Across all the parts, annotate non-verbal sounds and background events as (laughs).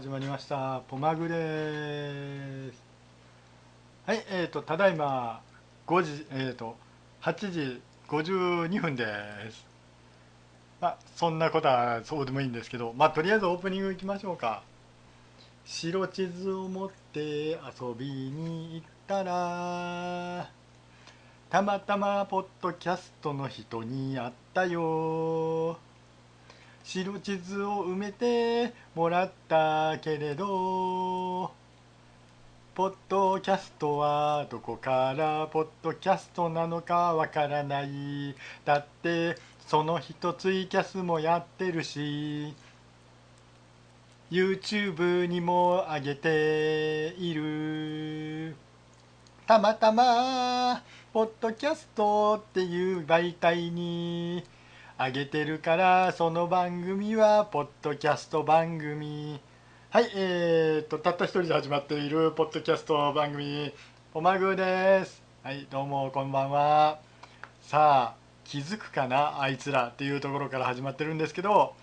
始まりました。ポマグですはいえーとただいま5時えーと8時52分です。まあそんなことはそうでもいいんですけどまあとりあえずオープニングいきましょうか。白地図を持って遊びに行ったらたまたまポッドキャストの人に会ったよ。白地図を埋めてもらったけれどポッドキャストはどこからポッドキャストなのかわからない。だってその人ツイキャスもやってるし YouTube にも上げている。たまたまポッドキャストっていう媒体に上げてるからその番組はポッドキャスト番組。はいえー、とたった一人で始まっているポッドキャスト番組おまぐです。はいどうもこんばんは。さあ気づくかなあいつらっていうところから始まってるんですけど。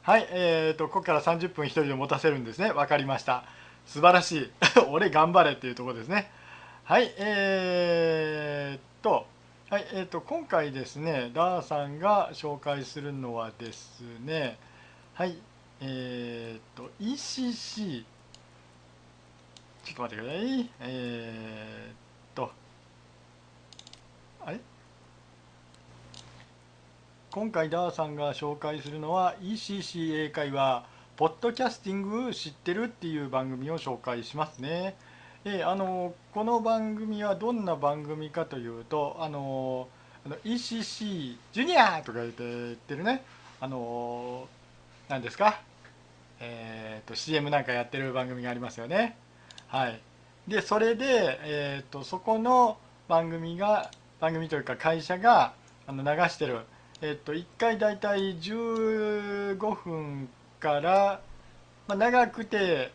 はいえー、とここから30分一人で持たせるんですね。わかりました。素晴らしい。(laughs) 俺頑張れっていうところですね。はいえー、とはい、えーと、今回ですね、ダーさんが紹介するのはですね、はい、えっ、ー、と、ECC、ちょっと待ってください、えっ、ー、と、あれ？今回ダーさんが紹介するのは ECC 英会話、ポッドキャスティング知ってるっていう番組を紹介しますね。えあのこの番組はどんな番組かというとあのあの ECC ジュニアとか言って言ってるね。あの何ですか？えーと、CM なんかやってる番組がありますよね。はい。でそれで、えーと、そこの番組が番組というか会社があの流してる、えーと、と1回だいたい15分から、まあ、長くて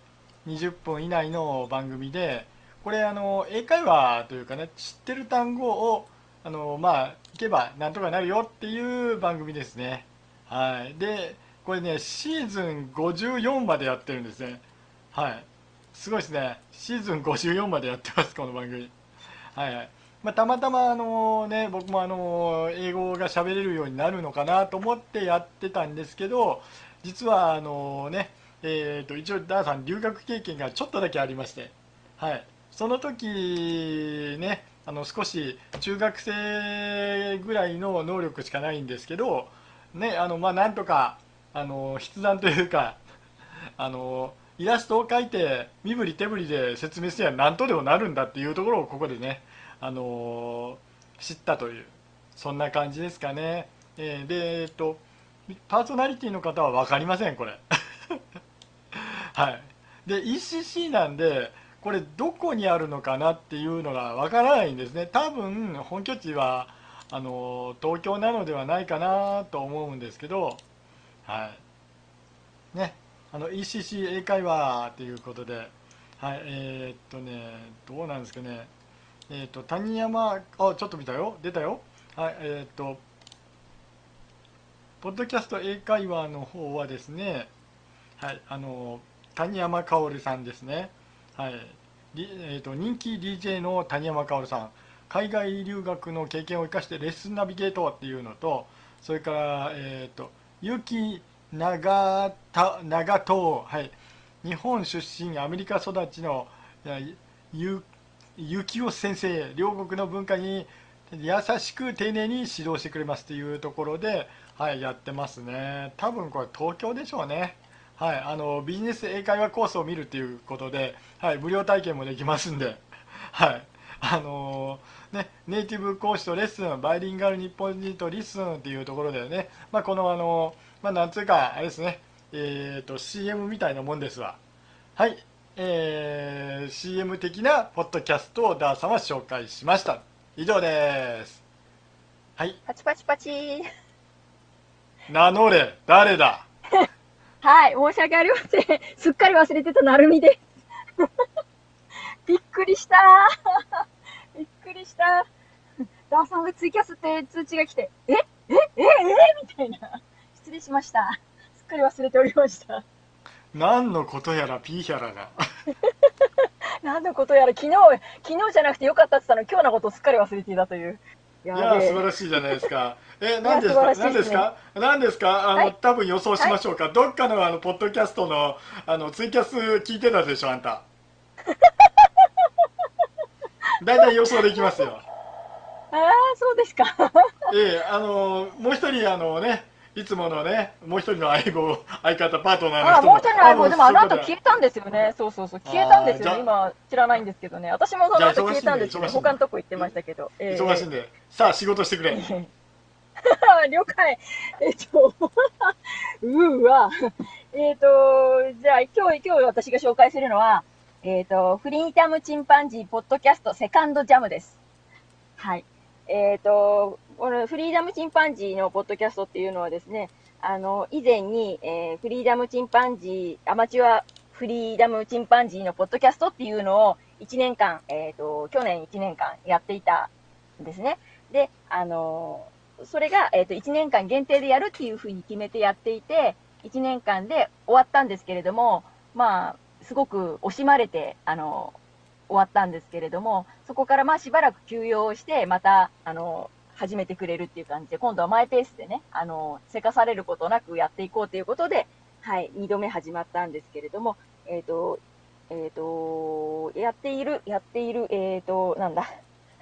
20分以内の番組でこれあの英会話というかね知ってる単語をあのまあいけばなんとかなるよっていう番組ですね。はい。でこれねシーズン54までやってるんですね。はい。すごいですね。シーズン54までやってますこの番組。はいはい。まあ、たまたまあのね僕もあの英語が喋れるようになるのかなと思ってやってたんですけど実はあのねえーと、一応ダーさん留学経験がちょっとだけありまして、はい、その時ねあの少し中学生ぐらいの能力しかないんですけど、ねあのまあ、なんとかあの筆談というか (laughs) あのイラストを描いて身振り手振りで説明すれば何とでもなるんだっていうところをここでね、あの知ったというそんな感じですかね。えー、で、えっと、パーソナリティの方は分かりませんこれ。(laughs) はい、で ECC なんでこれどこにあるのかなっていうのがわからないんですね。多分本拠地はあの東京なのではないかなと思うんですけどはい。ね。あの ECC 英会話ということではい。えー、っとねどうなんですかね。えー、っと谷山あちょっと見たよ。出たよ。はい。えー、っとポッドキャスト英会話の方はですねはい。あの谷山薫さんですね。はい。えーと、人気 DJ の谷山薫さん。海外留学の経験を生かしてレッスンナビゲートっていうのと、それから、えっ、ー、と、結城長田長藤、はい。日本出身、アメリカ育ちのゆ幸男先生、両国の文化に優しく丁寧に指導してくれますっていうところで、はい、やってますね。多分これ東京でしょうね。はい、あのビジネス英会話コースを見るということで、はい、無料体験もできますんで、(laughs) はいあのー、ね、ネイティブ講師とレッスンバイリンガル日本人とレッスンっていうところでね、まあ、この、あのー、まあ、なんつうかあれですね、えーと、CM みたいなもんですわ。はい、えー、CM 的なポッドキャストをダーさんは紹介しました。以上です。はい。パチパチパチ。名乗れ。誰だ？はい、申し訳ありません。(laughs) すっかり忘れてたなるみです。(laughs) びっくりした (laughs) びっくりした。ダーさんがツイキャスって通知が来て、え？え？え？え？えみたいな。失礼しました。すっかり忘れておりました。何のことやらピーヒャラが何のことやら、昨日、昨日じゃなくてよかったって言ったのに、今日のことをすっかり忘れていたという。いやー素晴らしいじゃないですか。(laughs) え、何ですか？何ですか？何ですか？あの、はい多分予想しましょうか。どっかのあの、ポッドキャストの、あの、ツイキャス聞いてたでしょ、あんた。(laughs) 大体予想できますよ。ああ、そうですか。ええあの、もう一人、あのね、いつものね、もう一人の相棒、相方、パートナーのあも。もう一人の相棒、でもあの後消えたんですよね。そうそうそう。消えたんですよね。今、知らないんですけどね。私もその後消えたんですけど、他のとこ行ってましたけど。ええ忙しいんで、さあ仕事してくれ。(laughs) 了解。えっと、(laughs) うーわ。えっと、じゃあ今日、今日私が紹介するのは、えっと、フリーダムチンパンジーポッドキャストセカンドジャムです。はい。えっと、このフリーダムチンパンジーのポッドキャストっていうのはですね、あの、以前に、えーフリーダムチンパンジー、アマチュアフリーダムチンパンジーのポッドキャストっていうのを1年間、えっと、去年1年間やっていたんですね。で、あのそれが、えっ、と、1年間限定でやるっていうふうに決めてやっていて、1年間で終わったんですけれども、まあ、すごく惜しまれて、あの、終わったんですけれども、そこからまあしばらく休養して、また、あの、始めてくれるっていう感じで、今度はマイペースでね、あの、せかされることなくやっていこうということで、はい、2度目始まったんですけれども、えっ、と、えっ、と、やっている、やっている、えっ、と、なんだ、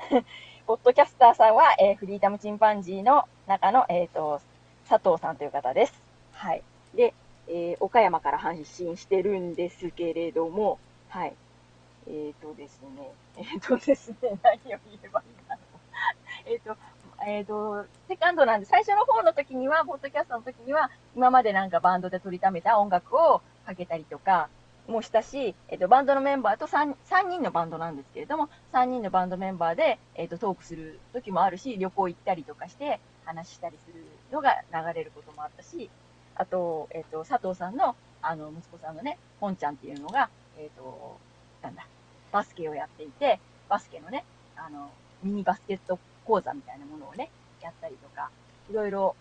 (laughs) ポッドキャスターさんは、えーフリーダムチンパンジーの中の、えっ、と、佐藤さんという方です。はい。で、え岡山から発信してるんですけれども、はい。えっ、とですね、(laughs) えっ、とですね、(laughs) 何を言えばいいんだろう。(laughs) えっと、えっ、と、セカンドなんで、最初の方の時には、ポッドキャストの時には、今までなんかバンドで取りためた音楽をかけたりとか、もしたし、えっ、と、バンドのメンバーと 3, 3人のバンドなんですけれども、3人のバンドメンバーで、えっ、と、トークする時もあるし、旅行行ったりとかして、話したりするのが流れることもあったし、あと、えっ、と、佐藤さんの、あの、息子さんのね、本ちゃんっていうのが、えっ、と、なんだ、バスケをやっていて、バスケのね、あの、ミニバスケット講座みたいなものをね、やったりとか、いろいろ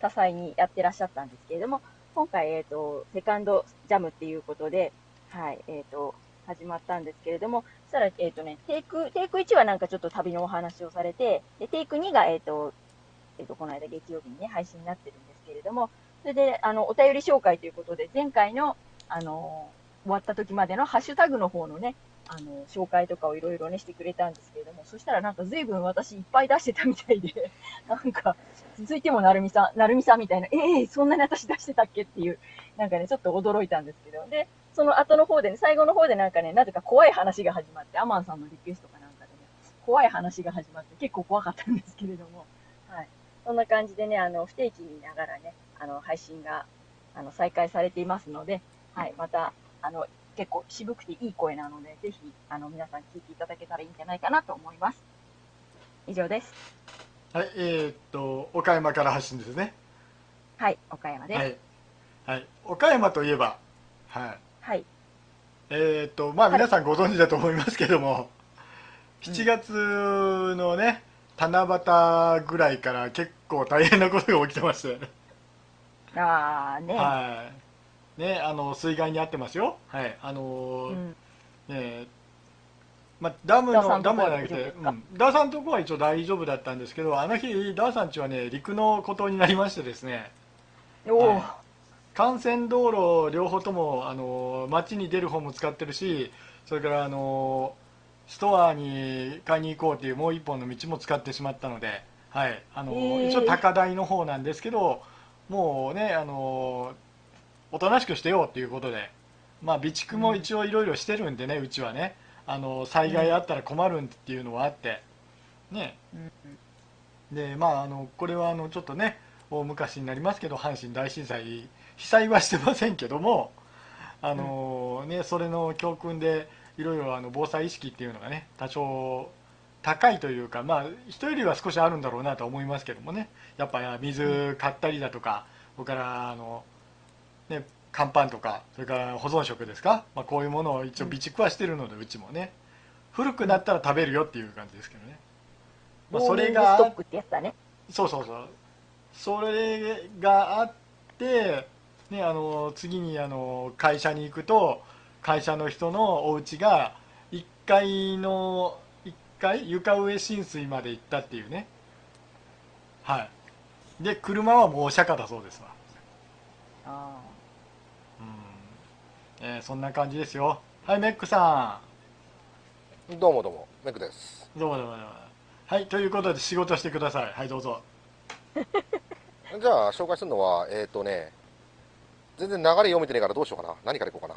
多彩にやってらっしゃったんですけれども、今回、えっ、と、セカンドジャムっていうことで、はい、えっ、と、始まったんですけれども、そしたら、えっ、とね、テイク、テイク1はなんかちょっと旅のお話をされて、で、テイク2が、えっ、と、えっ、と、この間月曜日にね、配信になってるんですけれども、それで、あの、お便り紹介ということで、前回の、あの、終わった時までのハッシュタグの方のね、あの、紹介とかをいろいろね、してくれたんですけれども、そしたらなんか随分私いっぱい出してたみたいで、(laughs) なんか、続いてもなるみさん、なるみさんみたいな、ええそんなに私出してたっけっていう、なんかね、ちょっと驚いたんですけど、で、その後の方でね、最後の方でなんかね、なぜか怖い話が始まって、アマンさんのリクエストかなんかでね、怖い話が始まって、結構怖かったんですけれども、はい。そんな感じでね、あの、不定期にながらね、あの、配信が、あの、再開されていますので、はい、また、あの、結構渋くていい声なので、ぜひ、あの、皆さん聞いていただけたらいいんじゃないかなと思います。以上です。はい、えーっと、岡山から発信ですね。はい、岡山です。はい。はい。岡山といえば、はい。はい。えーっと、まあはい皆さんご存知だと思いますけども、7月のね、七夕ぐらいから結構大変なことが起きてまして、あーね、はい。ね、あの、水害に遭ってますよ。はい。あのー、うん。ねまあ、ダムのダムはなくて、うん、ダーさんのとこは一応大丈夫だったんですけどあの日ダーさんちはね陸の孤島になりましてですね。はい。幹線道路両方ともあの街に出る方も使ってるしそれからあのストアに買いに行こうっていうもう一本の道も使ってしまったので、はい。あのえ。ー一応高台の方なんですけどもうねあのおとなしくしてよっていうことで、まあ、備蓄も一応いろいろしてるんでね、うちはね。あの災害あったら困るっていうのはあって。ね。うん。でまああのこれはあのちょっとね大昔になりますけど阪神大震災被災はしてませんけどもあの、ね、それの教訓でいろいろあの防災意識っていうのがね多少高いというかまあ人よりは少しあるんだろうなとは思いますけどもね。やっぱ水買ったりだとかそれからあの、ね、乾パンとかそれから保存食ですか、まあ、こういうものを一応備蓄はしてるのでうちもね。古くなったら食べるよっていう感じですけどね、まあ、それが。そうそうそう。それがあってね、あの次にあの会社に行くと会社の人のお家が1階の1階床上浸水まで行ったっていうね。はい。で車はもう釈迦だそうですわ。あうん、えーそんな感じですよ。はいメックさどうもどうも、メクです。んどうもどうもどうも。はいということで仕事してください。はいどうぞ。(laughs) じゃあ、紹介するのは、えっ、とね、全然流れ読めてねえからどうしようかな。何からいこうかな。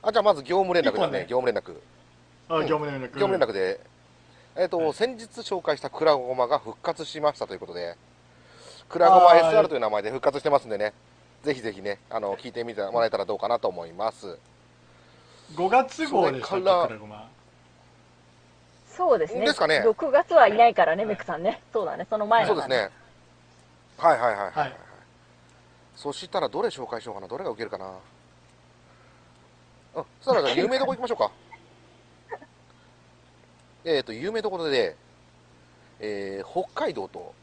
あ、じゃあまず業務連絡だね、ね。業務連絡。あ、うん。業務連絡。業務連絡で、えっ、と、はい先日紹介したクラゴマが復活しましたということで、クラゴマ SR という名前で復活してますんでね、ぜひぜひね、あの、聞いてみてもらえたらどうかなと思います。5月号でしたっけそうですね。ですかね6月はいないからね、メックさんね。そうだね、その前のだそうですね。はいはいはいはい、はいそしたらどれ紹介しようかな？どれが受けるかな？うん、そしたらじゃあ有名どこ行きましょうか？(laughs) えっと、有名どころで、えー北海道と、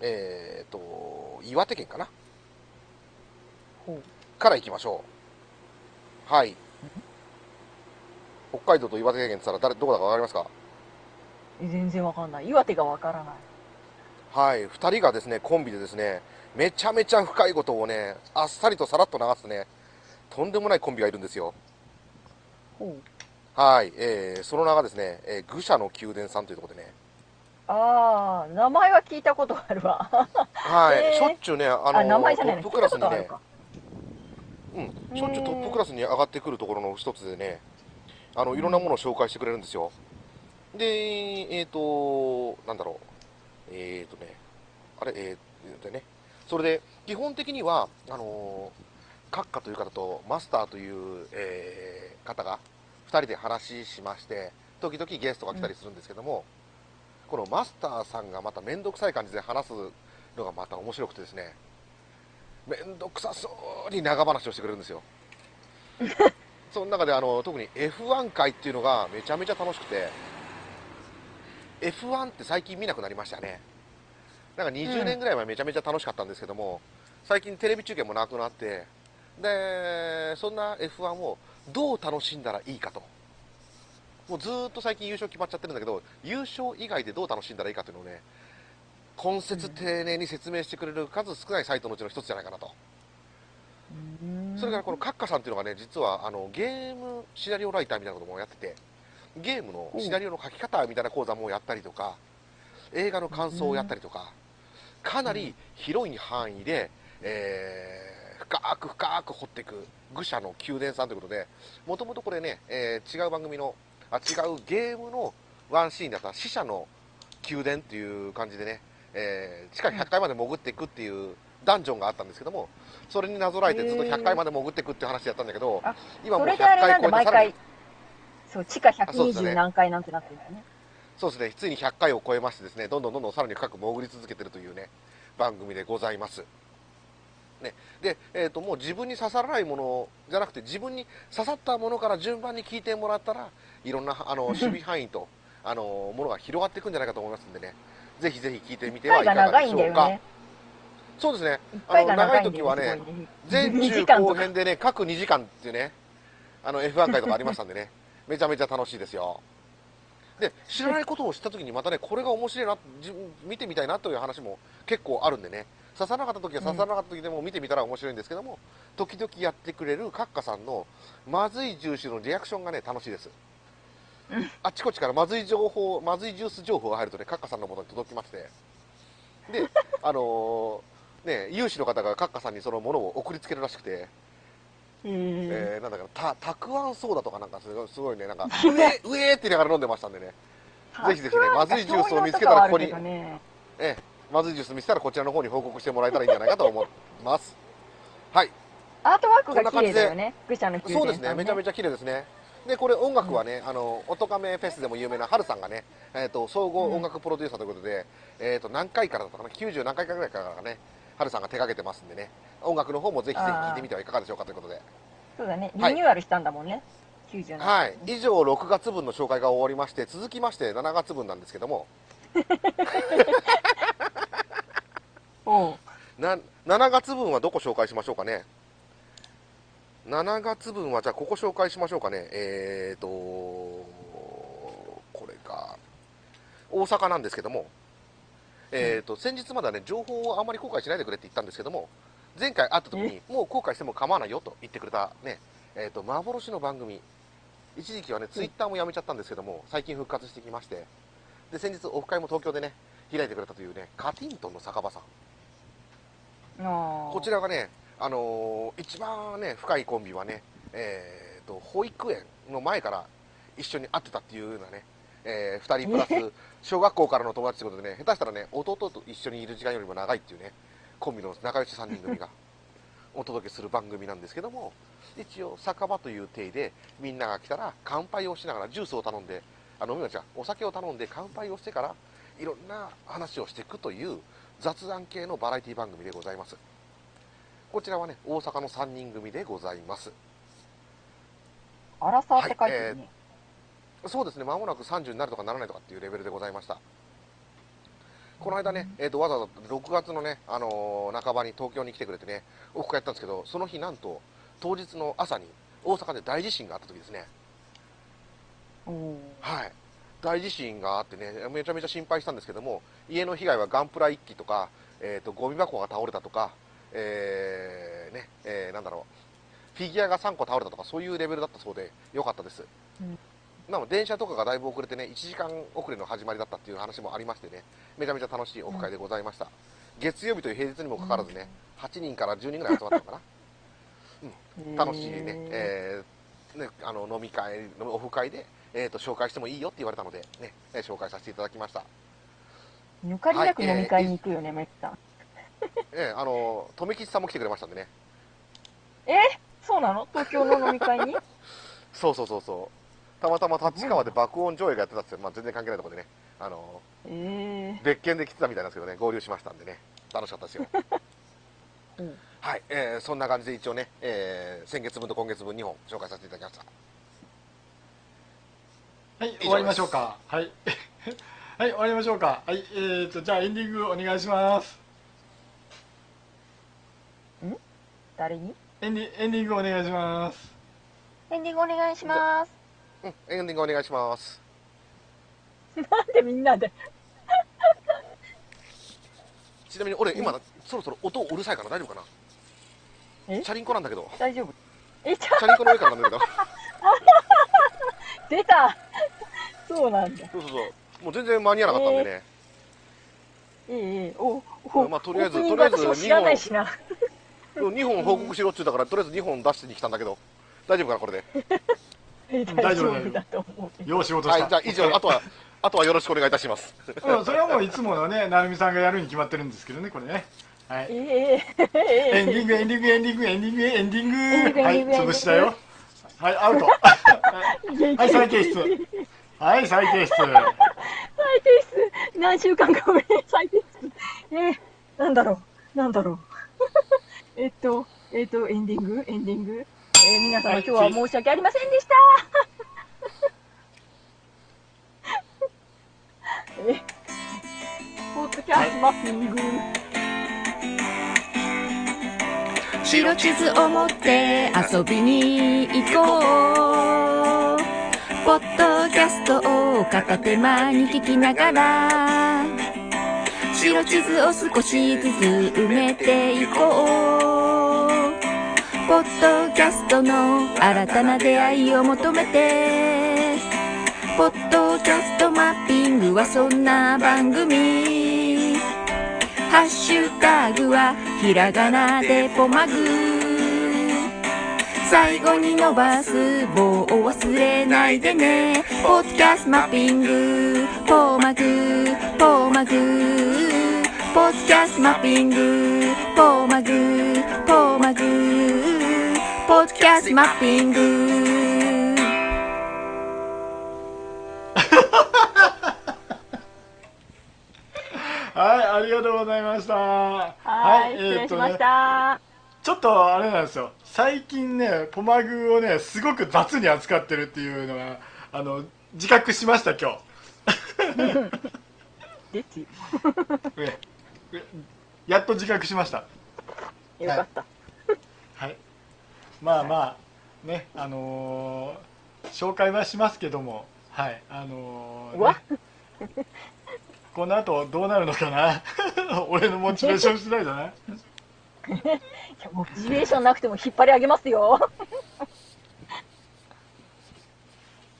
えっ、と、岩手県かな？から行きましょう。はい。北海道と岩手県って言ったら誰、どこだかわかりますか？え全然わかんない。岩手がわからない。はい、2人がですねコンビでですねめちゃめちゃ深いことをねあっさりとさらっと流すねとんでもないコンビがいるんですよはい、えーその名がですね、えー愚者の宮殿さんというところでねああ、名前は聞いたことあるわ。はい、(laughs) へーしょっちゅうねああ、名の前じゃないのトップクラスにね。うん、しょっちゅうトップクラスに上がってくるところの一つでねあのいろんなものを紹介してくれるんですよ。でえっ、となんだろう。えっ、とねあれえー、でね。それで基本的にはあの閣下という方とマスターという、えー方が2人で話しまして時々ゲストが来たりするんですけども、このマスターさんがまた面倒くさい感じで話すのがまた面白くてですね面倒くさそうに長話をしてくれるんですよ。(laughs) その中であの特に F1 回っていうのがめちゃめちゃ楽しくて F1 って最近見なくなりましたね。なんか20年ぐらい前めちゃめちゃ楽しかったんですけども、最近テレビ中継もなくなってでそんな F1 をどう楽しんだらいいかと。もうずーっと最近優勝決まっちゃってるんだけど優勝以外でどう楽しんだらいいかっていうのをね根節丁寧に説明してくれる数少ないサイトのうちの一つじゃないかなと。それからこのカッカさんっていうのがね実はあのゲームシナリオライターみたいなこともやっててゲームのシナリオの書き方みたいな講座もやったりとか映画の感想をやったりとかかなり広い範囲で、えー深く深く掘っていく愚者の宮殿さんということでもともとこれね、えー違う番組のあ違うゲームのワンシーンだった死者の宮殿っていう感じでね、えー地下100階まで潜っていくっていうダンジョンがあったんですけどもそれになぞらえてずっと100階まで潜っていくっていう話やったんだけどあ今もう100それであれな階超えてさらそう、地下あそうですね。120何階なんてなってるんだよね。そうですね、ついに100回を超えましてですね、どんどんどんどんさらに深く潜り続けてるというね、番組でございます。ね、で、えー、ともう自分に刺さらないものじゃなくて、自分に刺さったものから順番に聞いてもらったら、いろんなあの (laughs) 守備範囲とあのものが広がっていくんじゃないかと思いますんでね、ぜひぜひ聞いてみてはいかがでしょうか。ね。そうですね、あの長い時はね、すごいね前2中後編でね、各2時間っていうね、あの F1 回とかありましたんでね、(laughs) めちゃめちゃ楽しいですよ。で、知らないことを知ったときに、またね、これが面白いな、見てみたいなという話も結構あるんでね、刺さなかったときは刺さなかったときでも見てみたら面白いんですけども、時々やってくれるカッカさんのまずいジュースのリアクションがね、楽しいです。あっちこっちからまずい情報、まずいジュース情報が入るとね、カッカさんのもとに届きまして、で、(laughs) あのーね、有志の方がカッカさんにそのものを送りつけるらしくて、えーなんだかなたたくあんソーダとかなんかすごいすごいねなんか (laughs) うえうえーって言いながら飲んでましたんでね。ぜひぜひねまずいジュースを見つけたらここにね。ええまずいジュース見せたらこちらの方に報告してもらえたらいいんじゃないかと思います。はい。アートワークが綺麗だよね。愚者の宮殿そうですね。めちゃめちちゃ綺麗ですねでこれ音楽はね、あの音亀フェスでも有名なハルさんがね、えー、と総合音楽プロデューサーということで、えー、と何回からだったかな？90何回かぐらいからねハルさんが手掛けてますんでね。音楽の方もぜひぜひ聴いてみてはいかがでしょうかということで。そうだね。リはい。ニューアルしたんだもんね。97はい、以上6月分の紹介が終わりまして続きまして7月分なんですけども。(laughs) おう。(laughs) な7月分はどこ紹介しましょうかね？7月分は、じゃあここ紹介しましょうかね。えーと、これか。大阪なんですけども、えーと、先日まだね、情報をあまり公開しないでくれって言ったんですけども、前回会った時に、もう公開しても構わないよと言ってくれたね、えーと、幻の番組。一時期はね、ツイッターもやめちゃったんですけども、最近復活してきまして、で、先日オフ会も東京でね、開いてくれたというね、カティントンの酒場さん。こちらがね、あのー、一番ね、深いコンビはね、えーと、保育園の前から一緒に会ってたっていうようなね、えー、2人プラス小学校からの友達ということでね、下手したらね、弟と一緒にいる時間よりも長いっていうね、コンビの仲良し3人組がお届けする番組なんですけども、一応、酒場という体で、みんなが来たら乾杯をしながらジュースを頼んで、あ飲み物じゃお酒を頼んで乾杯をしてから、いろんな話をしていくという雑談系のバラエティ番組でございます。こちらはね、大阪の3人組でございます。アラサーって書いてるね、はいえー、そうですね、まもなく30になるとかならないとかっていうレベルでございました。この間ね、えーと、わざわざ6月のね、あのー、半ばに東京に来てくれてね、オフ会やったんですけど、その日なんと、当日の朝に大阪で大地震があった時ですね。はい。大地震があってね、めちゃめちゃ心配したんですけども、家の被害はガンプラ1機とか、えっ、ー、と、ゴミ箱が倒れたとか、えー、ね、えー、なんだろう、フィギュアが3個倒れたとか、そういうレベルだったそうで、よかったです。うん、なの電車とかがだいぶ遅れてね、1時間遅れの始まりだったっていう話もありましてね、めちゃめちゃ楽しいオフ会でございました。うん、月曜日という平日にもかかわらずね、8人から10人ぐらい集まったのかな。(laughs) うん、楽しいね、えー、ね、あの飲み会、オフ会で、えーと、紹介してもいいよって言われたので、ね、え紹介させていただきました。抜かりなく飲み会に行くよね、メッさん。(laughs) ええ、あの、留吉さんも来てくれましたんでね。えそうなの？東京の飲み会に？(laughs) そうそうそうそう。たまたま立川で爆音上映がやってたってまあ、全然関係ないところでね、あの、えー、別件で来てたみたいなんですけどね、合流しましたんでね、楽しかったですよ。(laughs) うん、はい、えー、そんな感じで一応ね、えー、先月分と今月分2本紹介させていただきました。はい、終わりましょうか。はい。はい、終わりましょうか。はい、えーと、じゃあエンディングお願いします。誰に？エンディエンディングお願いします。エンディングお願いします。うんエンディングお願いします。なんでみんなで？ちなみに俺今、そろそろ音うるさいから大丈夫かな？え？チャリンコなんだけど。大丈夫。えチャリンコの上からなんだけど。(laughs) 出た。そうなんだ。そうそうそう。もう全然間に合わなかったんでね。えええおおまあとりあえずとりあえず2本2本報告しろって言ったから、とりあえず2本出してに来たんだけど、大丈夫かな、これで？(laughs) 大丈夫だと思う。よう仕事した。はい、じゃあ以上、あとは、あとはよろしくお願いいたします。うん、それはもういつものね、なるみさんがやるに決まってるんですけどね、これね。はい。えー、エンディング、エンディング、エンディング、エンディング、エンディング。はい、潰したよ。はい、アウト。(laughs) はい、再提出。はい、再提出。再提出。何週間か前、再提出。えー、なんだろう、なんだろう。えっと、えっと、エンディング？エンディング？えー、皆様、今日は申し訳ありませんでした (laughs) え、ポッドキャストマッピング。白地図を持って遊びに行こう。ポッドキャストを片手間に聞きながら。白地図を少しずつ埋めていこう。ポッドキャストの新たな出会いを求めて。ポッドキャストマッピングはそんな番組。ハッシュタグはひらがなでポマグ。最後に伸ばす棒を忘れないでね。ポッドキャストマッピング。ポマグポマグ。ポッドキャストマッピング。ポマグポマグポッドキャストマッピング。(laughs) はいありがとうございました。はい、失礼しました、ちょっとあれなんですよ。最近ねポマグをねすごく雑に扱ってるっていうのがあの自覚しました今日。(laughs) ですよ (laughs) やっと自覚しました。よかった。はい。まあまあねあのー紹介はしますけどもはいあのーね。この後どうなるのかな。(laughs) 俺のモチベーション次第じゃない？いやモチベーションなくても引っ張り上げますよ。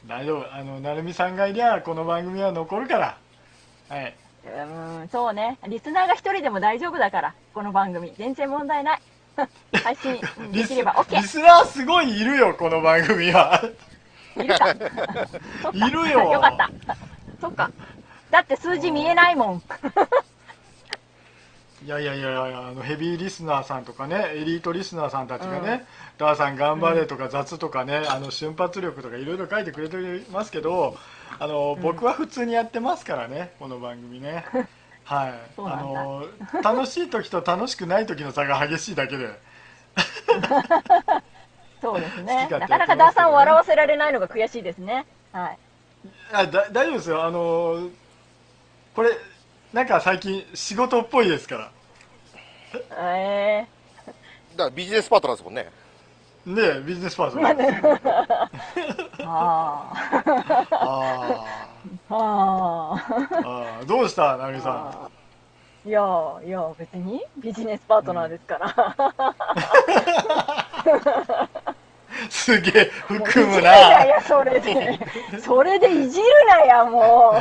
大丈夫。あの成美さんがいりゃこの番組は残るから。はい、うん、そうね。リスナーが一人でも大丈夫だから、この番組。全然問題ない。(laughs) 配信うんできれば OK リ。スナーすごいいるよこの番組はいるか。(laughs) いるよ (laughs) よかった。そっか。だって数字見えないもん。いやいやいやいやあのヘビーリスナーさんとかねエリートリスナーさんたちがね「ダーさん頑張れ」とか雑とかね、あの瞬発力とかいろいろ書いてくれてますけどあの、僕は普通にやってますからねこの番組ね。(laughs) はい。あの楽しい時と楽しくない時の差が激しいだけで。(laughs) そうです好ね。き勝手なかなかダーさんを笑わせられないのが悔しいですね。はい。あだ大丈夫ですよ。あのこれなんか最近仕事っぽいですから。えだからビジネスパートナーですもんね。ねビジネスパーソン (laughs) あー、あああ。ああ。ああどうした成美さん？いやいや、別にビジネスパートナーですから。すげえ含むいやいなや、それで、それでいじるなや、も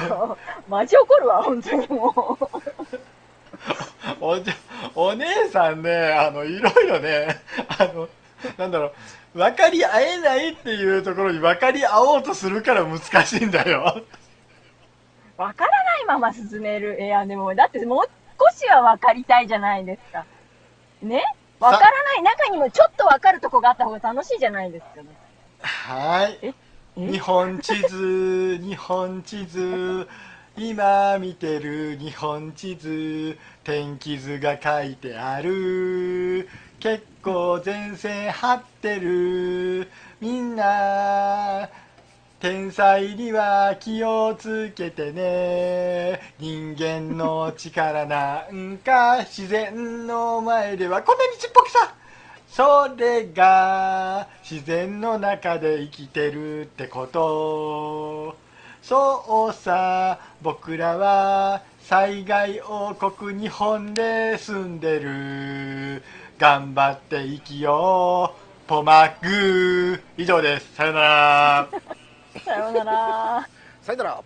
う。マジ怒るわ、本当にもう。おじお姉さんねあのいろいろねあのなんだろう分かり合えないっていうところに分かり合おうとするから難しいんだよわからないまま進める。いや、でも、だってもう少しは分かりたいじゃないですか。ね？わからない。中にもちょっと分かるとこがあった方が楽しいじゃないですか、ね。はい。え？日本地図 (laughs) 日本地図。今見てる日本地図。天気図が書いてある。結構前線張ってる。みんな天才には気をつけてね。人間の力なんか自然の前ではこんなにちっぽけさ。それが自然の中で生きてるってこと。そうさ僕らは災害王国日本で住んでる。頑張って生きよう。ポマグ。ー以上です。さよなら。さようなら。さよなら。